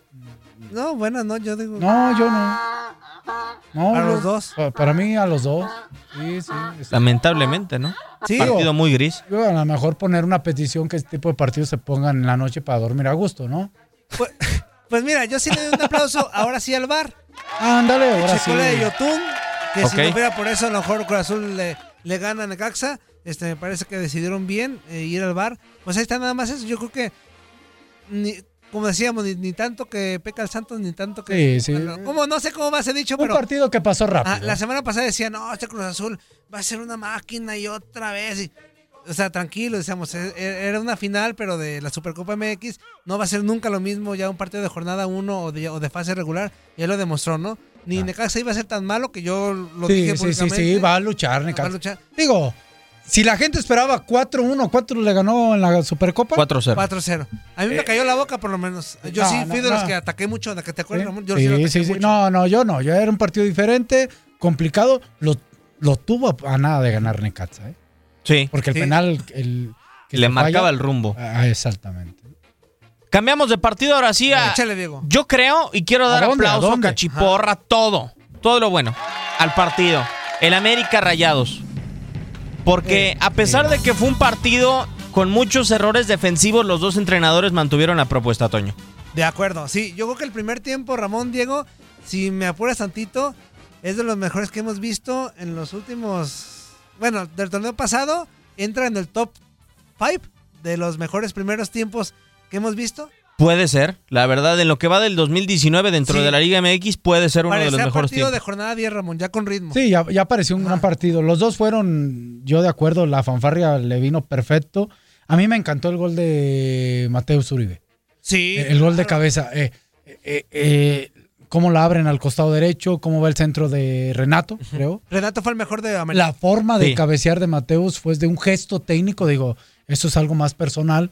No, bueno, no, yo digo. No, yo no. No, ¿A los dos? pa- Para mí, a los dos. Sí, sí. Lamentablemente, ¿no? Sí, Partido o- muy gris. Yo a lo mejor poner una petición que este tipo de partidos se pongan en la noche para dormir a gusto, ¿no? Pues mira, yo sí le doy un aplauso ahora sí al bar. Ándale, ahora sí. De Yotun, que si no fuera por eso, a lo mejor Cruz Azul le, le gana a Necaxa. Este, me parece que decidieron bien eh, ir al bar. Pues ahí está nada más eso. Yo creo que, ni- como decíamos, ni, ni tanto que peca el Santos, ni tanto que. Sí, sí. bueno, como, no sé cómo va a ser dicho, Un pero. partido que pasó rápido. Ah, la semana pasada decían, no, este Cruz Azul va a ser una máquina y otra vez. y- o sea, tranquilo, decíamos, e- e- era una final, pero de la Supercopa MX no va a ser nunca lo mismo ya un partido de jornada 1 o de, o de fase regular. Ya lo demostró, ¿no? Ni Necaxa iba a ser tan malo que yo lo sí, dije sí, sí, públicamente. sí, va a luchar, Necaxa. Va a luchar. Digo, si la gente esperaba 4-1, ¿cuánto le ganó en la Supercopa? 4-0. 4-0. A mí me cayó la boca por lo menos. Yo no, sí no, fui de los no. que ataqué mucho, de que te acuerdas, Ramón. Yo sí, sí sí, sí. mucho. No, no, yo no. Yo era un partido diferente, complicado. Lo, lo tuvo a, a nada de ganar Necaxa, ¿eh? Sí. Porque el Sí. penal el, que Le marcaba falla- el rumbo. Ah, exactamente. Cambiamos de partido ahora sí a... Échale, Diego. Yo creo y quiero ¿A dar dónde? ¿A aplauso, dónde? cachiporra, todo. Todo lo bueno al partido. El América Rayados. Porque a pesar de que fue un partido con muchos errores defensivos, los dos entrenadores mantuvieron la propuesta, Toño. De acuerdo, sí. Yo creo que el primer tiempo, Ramón, Diego, si me apuras tantito, es de los mejores que hemos visto en los últimos. Bueno, del torneo pasado, entra en el top 5 de los mejores primeros tiempos que hemos visto. Puede ser, la verdad, en lo que va del 2019 dentro Sí. de la Liga MX puede ser uno de los mejores partido tiempos. de jornada 10, Ramón, ya con ritmo. Sí, ya, ya pareció un gran partido. Los dos fueron, yo de acuerdo, la fanfarria le vino perfecto. A mí me encantó el gol de Mateus Uribe. Sí. Eh, El gol de cabeza. Eh, eh, eh, cómo la abren al costado derecho, cómo va el centro de Renato, creo. Renato fue el mejor de América. La forma de Sí. cabecear de Mateus fue de un gesto técnico, digo, eso es algo más personal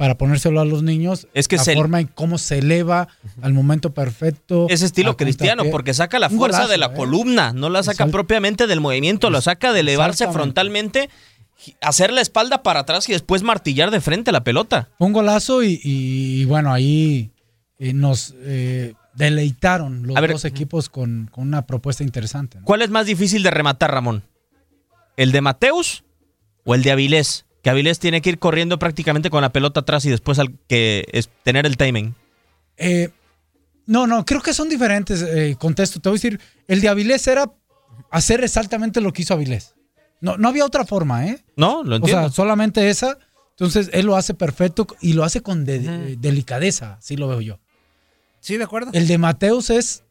para ponérselo a los niños. Es que la se- forma en cómo se eleva al momento perfecto. Ese estilo cristiano, porque saca la fuerza golazo, de la ¿eh? columna, no la saca propiamente del movimiento, lo saca de elevarse frontalmente, hacer la espalda para atrás y después martillar de frente la pelota. Un golazo y, y, bueno, ahí eh, nos eh, deleitaron los A ver. dos equipos con, con una propuesta interesante. ¿no? ¿Cuál es más difícil de rematar, Ramón? ¿El de Mateus o el de Avilés? Que Avilés tiene que ir corriendo prácticamente con la pelota atrás y después al que es tener el timing. Eh, no, no, creo que son diferentes. eh, contesto, te voy a decir, el de Avilés era hacer exactamente lo que hizo Avilés. No, no había otra forma, ¿eh? No, lo O entiendo. sea, solamente esa. Entonces, él lo hace perfecto y lo hace con de- eh, delicadeza, así lo veo yo. Sí, de acuerdo. El de Mateus es,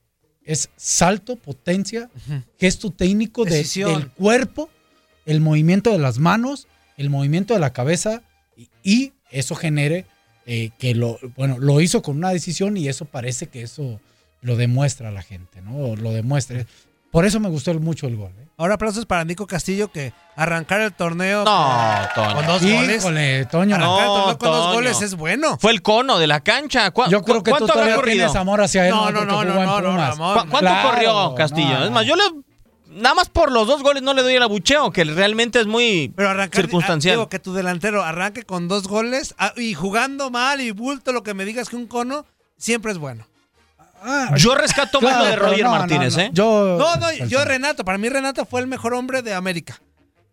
es salto, potencia, gesto técnico de- Decisión. del cuerpo, el movimiento de las manos, el movimiento de la cabeza y, y eso genere eh, que lo, bueno, lo hizo con una decisión y eso parece que eso lo demuestra a la gente, ¿no? O Lo demuestra. Por eso me gustó mucho el gol. ¿eh? Ahora aplausos para Nico Castillo que arrancar el torneo No, con, Toño. con dos goles. Híjole, Toño. Arrancar el torneo con dos goles es bueno. Fue el cono de la cancha. ¿Cu- Yo creo que tú ¿Cuánto habrá todavía tienes amor hacia él. No, no, no, no, en no, no, Pumas. Ramón. ¿Cu- ¿Cuánto Claro, corrió Castillo? no, es más, yo le nada más por los dos goles no le doy el abucheo, que realmente es muy Pero arrancar, circunstancial. ah, digo, que tu delantero arranque con dos goles ah, y jugando mal y bulto, lo que me digas que un cono, siempre es bueno. Yo rescato más Claro, lo de Roger no, Martínez, no. ¿eh? Yo, No, no, yo Renato, para mí Renato fue el mejor hombre de América.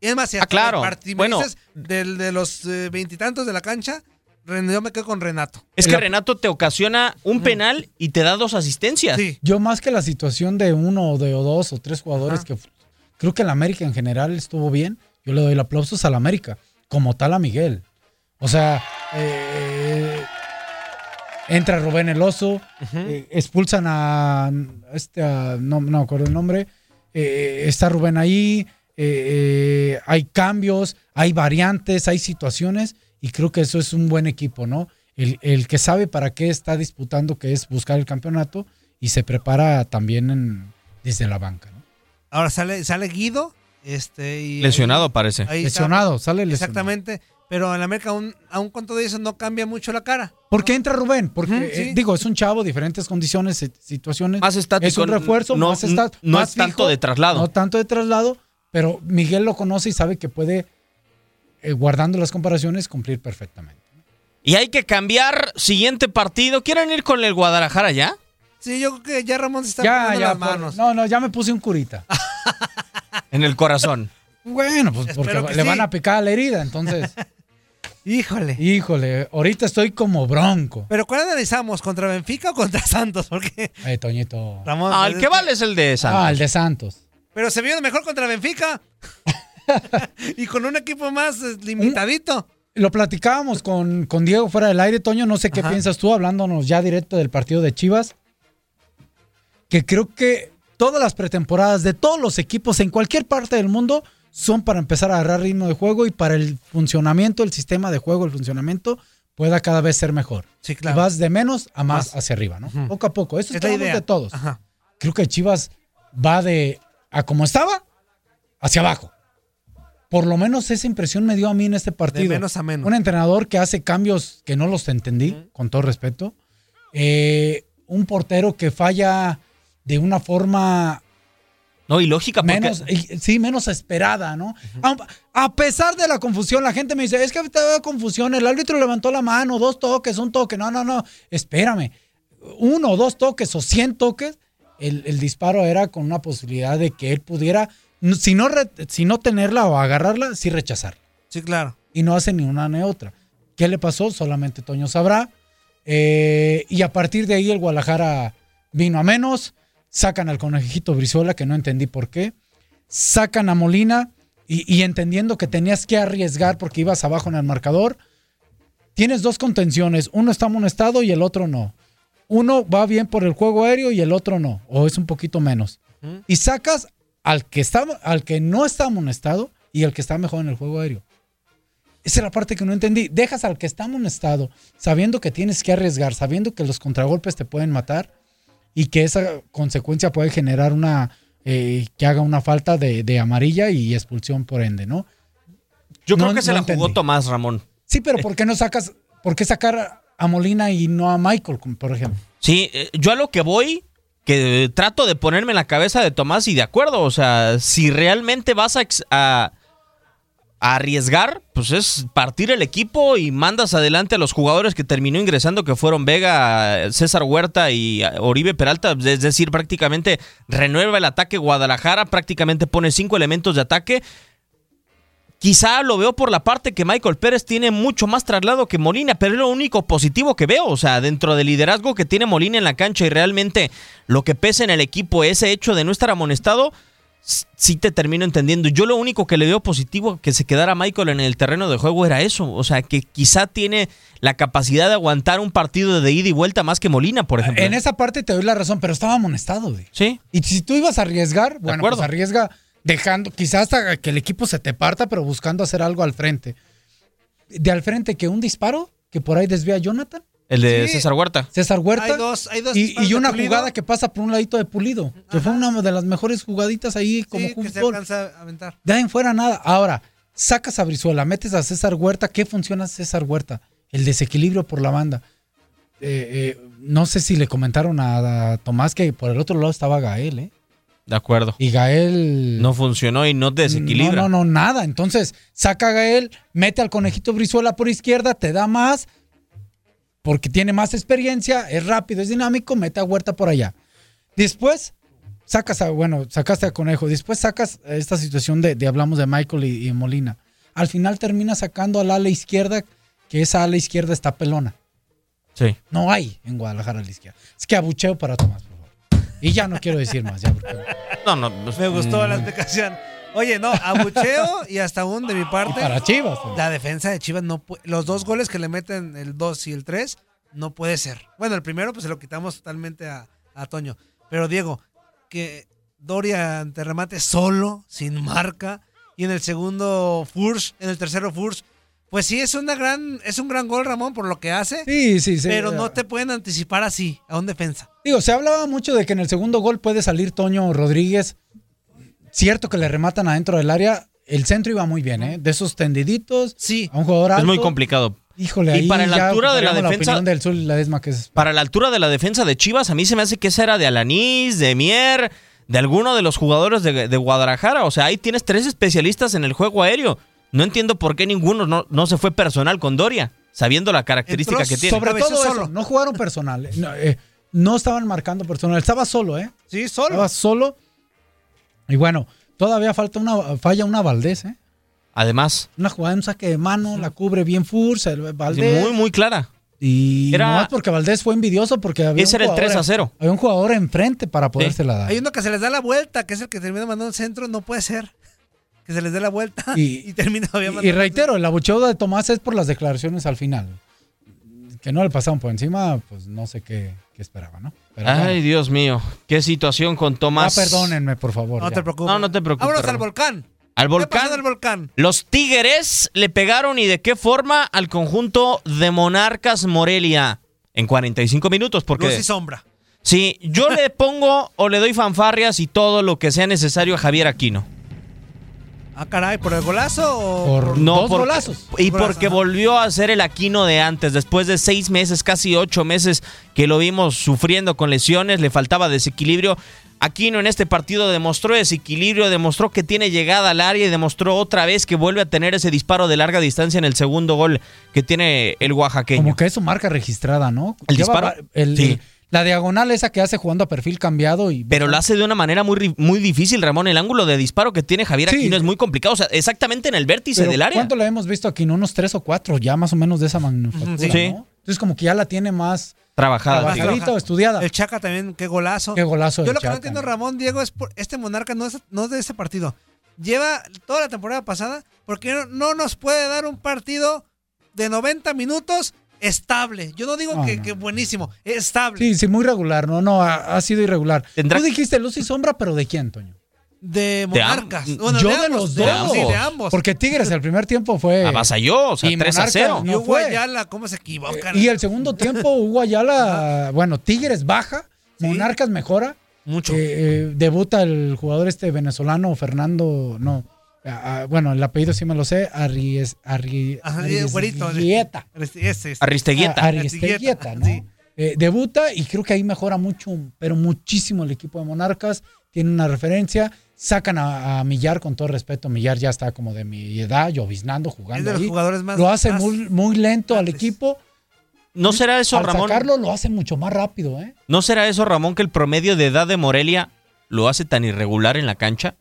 Y es más, si Ah, claro. Bueno. del- de los eh, veintitantos de la cancha, yo me quedo con Renato. Es que Renato te ocasiona un penal y te da dos asistencias. Yo más que la situación de uno o de o dos o tres jugadores que creo que el América en general estuvo bien, yo le doy el aplausos al América, como tal a Miguel. O sea, eh, entra Rubén El Oso, eh, expulsan a este, a- no, no me acuerdo el nombre, eh, está Rubén ahí, eh, eh, hay cambios, hay variantes, hay situaciones y creo que eso es un buen equipo, ¿no? El, el que sabe para qué está disputando, que es buscar el campeonato y se prepara también en- desde la banca. ¿no? Ahora sale, sale Guido. Este, y Lesionado, ahí- parece. ahí Lesionado, sale lesionado. Exactamente. Pero en América, aún, aún con todo eso, no cambia mucho la cara. ¿Por qué entra Rubén? Porque, eh, sí. digo, es un chavo, diferentes condiciones, eh, situaciones. Más estático, Es un refuerzo, no- más está- no más es tanto de traslado. No tanto de traslado, pero Miguel lo conoce y sabe que puede, eh, guardando las comparaciones, cumplir perfectamente. Y hay que cambiar siguiente partido. ¿Quieren ir con el Guadalajara ya? Sí, yo creo que ya Ramón se está Ya, poniendo ya, las por- manos. no, no, ya me puse un curita. En el corazón. Bueno, pues porque Espero le sí. van a picar la herida, entonces. Híjole. Híjole, ahorita estoy como bronco. Pero ¿cuál analizamos? ¿Contra Benfica o contra Santos? Porque Ay, Toñito. Ramón. Ah, el que vale es el de Santos. Ah, el de Santos. Pero se vio mejor contra Benfica. y con un equipo más eh, limitadito. Lo platicábamos con, con Diego fuera del aire, Toño. No sé qué Ajá. piensas tú, hablándonos ya directo del partido de Chivas. Que creo que todas las pretemporadas de todos los equipos en cualquier parte del mundo son para empezar a agarrar ritmo de juego y para el funcionamiento, el sistema de juego, el funcionamiento pueda cada vez ser mejor. Sí, claro. Y vas de menos a más, Más. hacia arriba, ¿no? Poco a poco. Eso Es la idea. de todos. Ajá. Creo que Chivas va de a como estaba hacia abajo. Por lo menos esa impresión me dio a mí en este partido. menos a menos. Un entrenador que hace cambios que no los entendí, con todo respeto. Eh, un portero que falla de una forma No, y lógica, porque menos, sí, menos esperada, ¿no? a, a pesar de la confusión, la gente me dice, es que había confusión, el árbitro levantó la mano, dos toques, un toque, no, no, no, espérame, uno o dos toques o cien toques, el, el disparo era con una posibilidad de que él pudiera, si no, re- si no tenerla o agarrarla, sí rechazarla. Sí, claro. Y no hace ni una ni otra. ¿Qué le pasó? Solamente Toño sabrá. Eh, y a partir de ahí el Guadalajara vino a menos. Sacan al conejito Brizuela, que no entendí por qué. Sacan a Molina y, y entendiendo que tenías que arriesgar porque ibas abajo en el marcador. Tienes dos contenciones. Uno está amonestado y el otro no. Uno va bien por el juego aéreo y el otro no. O es un poquito menos. Y sacas al que, está, al que no está amonestado y al que está mejor en el juego aéreo. Esa es la parte que no entendí. Dejas al que está amonestado, sabiendo que tienes que arriesgar, sabiendo que los contragolpes te pueden matar y que esa consecuencia puede generar una. eh, que haga una falta de, de amarilla y expulsión por ende, ¿no? yo creo no- que se no la jugó entendí. Tomás Ramón. Sí, pero ¿por qué no sacas. ¿Por qué sacar a Molina y no a Michael, por ejemplo? Sí, eh, yo a lo que voy, que trato de ponerme en la cabeza de Tomás y de acuerdo, o sea, si realmente vas a, a- arriesgar, pues es partir el equipo y mandas adelante a los jugadores que terminó ingresando, que fueron Vega, César Huerta y Oribe Peralta, es decir, prácticamente renueva el ataque Guadalajara, prácticamente pone cinco elementos de ataque. Quizá lo veo por la parte que Michael Pérez tiene mucho más traslado que Molina, pero es lo único positivo que veo. O sea, dentro del liderazgo que tiene Molina en la cancha y realmente lo que pesa en el equipo, ese hecho de no estar amonestado, sí te termino entendiendo. Yo lo único que le veo positivo que se quedara Michael en el terreno de juego era eso. O sea, que quizá tiene la capacidad de aguantar un partido de ida y vuelta más que Molina, por ejemplo. En esa parte te doy la razón, pero estaba amonestado, güey. Sí. Y si tú ibas a arriesgar, bueno, pues arriesga dejando, quizás hasta que el equipo se te parta, pero buscando hacer algo al frente. De al frente que un disparo que por ahí desvía a Jonathan. El de Sí. César Huerta. César Huerta. Hay dos, hay dos y, disparos y una jugada que pasa por un ladito de Pulido, que fue una de las mejores jugaditas ahí como Sí, que se alcanza a aventar. De ahí en fuera nada. Ahora, sacas a Brizuela, metes a César Huerta. ¿Qué funciona César Huerta? El desequilibrio por la banda. Eh, eh, no sé si le comentaron a, a Tomás que por el otro lado estaba Gael, ¿eh? De acuerdo. Y Gael. No funcionó y no te desequilibra. No, no, no, nada. Entonces, saca a Gael, mete al conejito Brizuela por izquierda, te da más, porque tiene más experiencia, es rápido, es dinámico, mete a Huerta por allá. Después, sacas a, bueno, sacaste a Conejo. Después sacas esta situación de, de hablamos de Michael y, y Molina. Al final termina sacando al ala izquierda, que esa ala izquierda está pelona. Sí. No hay en Guadalajara a la izquierda. Es que abucheo para Tomás. Y ya no quiero decir más, ya, porque- No, no. pues, Me gustó mm, la explicación. Oye, no, abucheo y hasta aún de mi parte. Y para Chivas. La defensa de Chivas no Los dos goles que le meten, el 2 y el 3, no puede ser. Bueno, el primero, pues se lo quitamos totalmente a, a Toño. Pero Diego, que Doria ante remate solo, sin marca. Y en el segundo, Furs. En el tercero, Furs. Pues sí, es una gran, es un gran gol, Ramón, por lo que hace. Sí, sí, sí. Pero no te pueden anticipar así, a un defensa. Digo, se hablaba mucho de que en el segundo gol puede salir Toño Rodríguez. Cierto que le rematan adentro del área. El centro iba muy bien, ¿eh? De esos tendiditos. Sí. A un jugador alto. Es muy complicado. Híjole, Y ahí para la altura de la defensa- opinión del Sur y la Desma, que es Para la altura de la defensa de Chivas, a mí se me hace que esa era de Alanís, de Mier, de alguno de los jugadores de, de Guadalajara. O sea, ahí tienes tres especialistas en el juego aéreo. No entiendo por qué ninguno no, no se fue personal con Doria, sabiendo la característica Entró que tiene. Sobre todo eso, no jugaron personal. No, eh, no estaban marcando personal. Estaba solo, ¿eh? Sí, solo. Estaba solo. Y bueno, todavía falta una falla una Valdés, ¿eh? Además, Una jugada en un saque de mano, la cubre bien Furs, Valdés. muy, muy clara. Y Era- no es porque Valdés fue envidioso porque había Ese un era el jugador 3 a en- 0. Había un jugador enfrente para podérsela dar. Hay uno que se les da la vuelta, que es el que termina mandando el centro, no puede ser. Que se les dé la vuelta y, Y- termina todavía Y, reitero, el abucheo de Tomás es por las declaraciones al final. Que no le pasaron por encima, pues no sé qué, qué esperaba, ¿no? Pero Ay, bueno. Dios mío. Qué situación con Ah, Tomás. perdónenme, por favor. No ya. te preocupes. No, no te preocupes, Vámonos al volcán. Al ¿Qué volcán. pasó del volcán? Los Tigres le pegaron y de qué forma al conjunto de Monarcas Morelia en 45 minutos. Porque Luz y sombra. si yo le pongo o le doy fanfarrias y todo lo que sea necesario a Javier Aquino. Ah, caray, ¿por el golazo o Por No, dos golazos. Y Golazo, porque ajá. volvió a ser el Aquino de antes, después de seis meses, casi ocho meses que lo vimos sufriendo con lesiones, le faltaba desequilibrio. Aquino en este partido demostró desequilibrio, demostró que tiene llegada al área y demostró otra vez que vuelve a tener ese disparo de larga distancia en el segundo gol que tiene el oaxaqueño. Como que es su marca registrada, ¿no? ¿El Lleva disparo? el- Sí. La diagonal esa que hace jugando a perfil cambiado y... Pero lo hace de una manera muy, muy difícil, Ramón. El ángulo de disparo que tiene Javier Sí. Aquino es muy complicado. O sea, exactamente en el vértice Pero del área. ¿Cuánto la hemos visto aquí? ¿No? Unos tres o cuatro, ya más o menos de esa manufactura, Sí. ¿no? Entonces como que ya la tiene más Trabajada. Trabajadita o estudiada. El Chaca también, qué golazo. Qué golazo Yo lo que no entiendo. Ramón Diego, es por este monarca no es, no es de ese partido. Lleva toda la temporada pasada, porque no, no nos puede dar un partido de 90 minutos estable. Yo no digo No, que, no. que buenísimo, estable. Sí, sí, muy regular, no, no, ha, ha sido irregular. Tendrá- Tú dijiste luz y sombra, pero ¿de quién, Toño? De monarcas. Bueno, Yo de, los de dos. ambos, sí, de ambos. Porque Tigres el primer tiempo fue... Avasalló, o sea, Y 3 a Monarcas 0. no y Hugo fue. Ayala, ¿cómo se equivocan? Y el segundo tiempo, Hugo Ayala, bueno, Tigres baja, Sí. Monarcas mejora. Mucho. Eh, eh, debuta el jugador este venezolano, Fernando, no, ah, ah, bueno, el apellido sí me lo sé, Arries, Arri- Ajá, y el güerito. Arriesguieta. Ese, ese. Aristeguieta. Ah, Aristeguieta, ¿no? Sí. Eh, debuta y creo que ahí mejora mucho, pero muchísimo el equipo de Monarcas. Tiene una referencia. Sacan a, a Millar, con todo respeto. Millar ya está como de mi edad, lloviznando, Es jugando. de los ahí. jugadores más. Lo hace más- muy, muy lento al equipo. ¿No será eso, Al Ramón? sacarlo lo hace mucho más rápido, ¿eh? ¿No será eso, Ramón, que el promedio de edad de Morelia lo hace tan irregular en la cancha?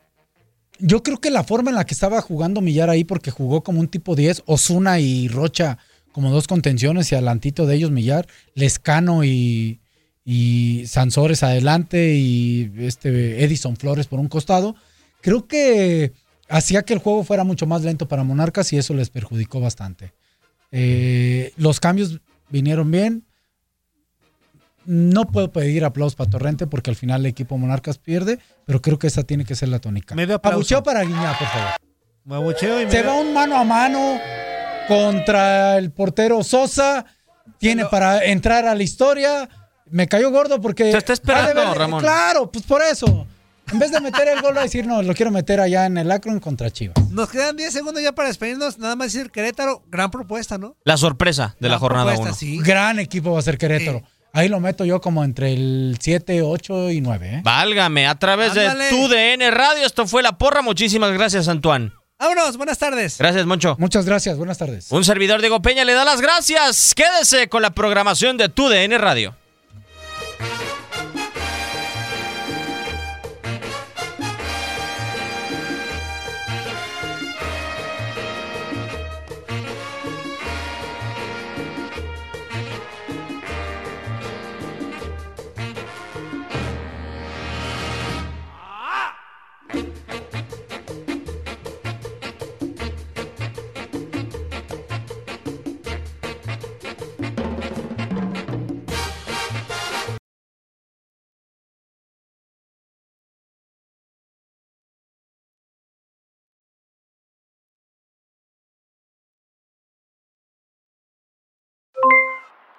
Yo creo que la forma en la que estaba jugando Millar ahí, porque jugó como un tipo 10, Osuna y Rocha como dos contenciones y adelantito de ellos Millar, Lescano y, Sansores adelante y este Edison Flores por un costado. Creo que hacía que el juego fuera mucho más lento para Monarcas y eso les perjudicó bastante. Eh, los cambios vinieron bien. No puedo pedir aplausos para Torrente porque al final el equipo Monarcas pierde, pero creo que esa tiene que ser la tónica. Medio aplauso. Abucheo para Guiñá, por favor. Me abucheo y Se me- va un mano a mano contra el portero Sosa. Tiene Pero- para entrar a la historia. Me cayó gordo porque. Se está esperando, ver- Ramón. Claro, pues por eso. En vez de meter el gol, a decir, no, lo quiero meter allá en el Akron contra Chivas. Nos quedan 10 segundos ya para despedirnos. Nada más decir Querétaro, gran propuesta, ¿no? La sorpresa de la jornada propuesta, 1. sí. Gran equipo va a ser Querétaro. Sí. Ahí lo meto yo como entre el 7, 8 y 9. ¿eh? Válgame, a través Ándale. de tu DN Radio, esto fue La Porra. Muchísimas gracias, Antoine. Vámonos, buenas tardes. Gracias, Moncho. Muchas gracias, buenas tardes. Un servidor Diego Peña le da las gracias. Quédese con la programación de tu DN Radio.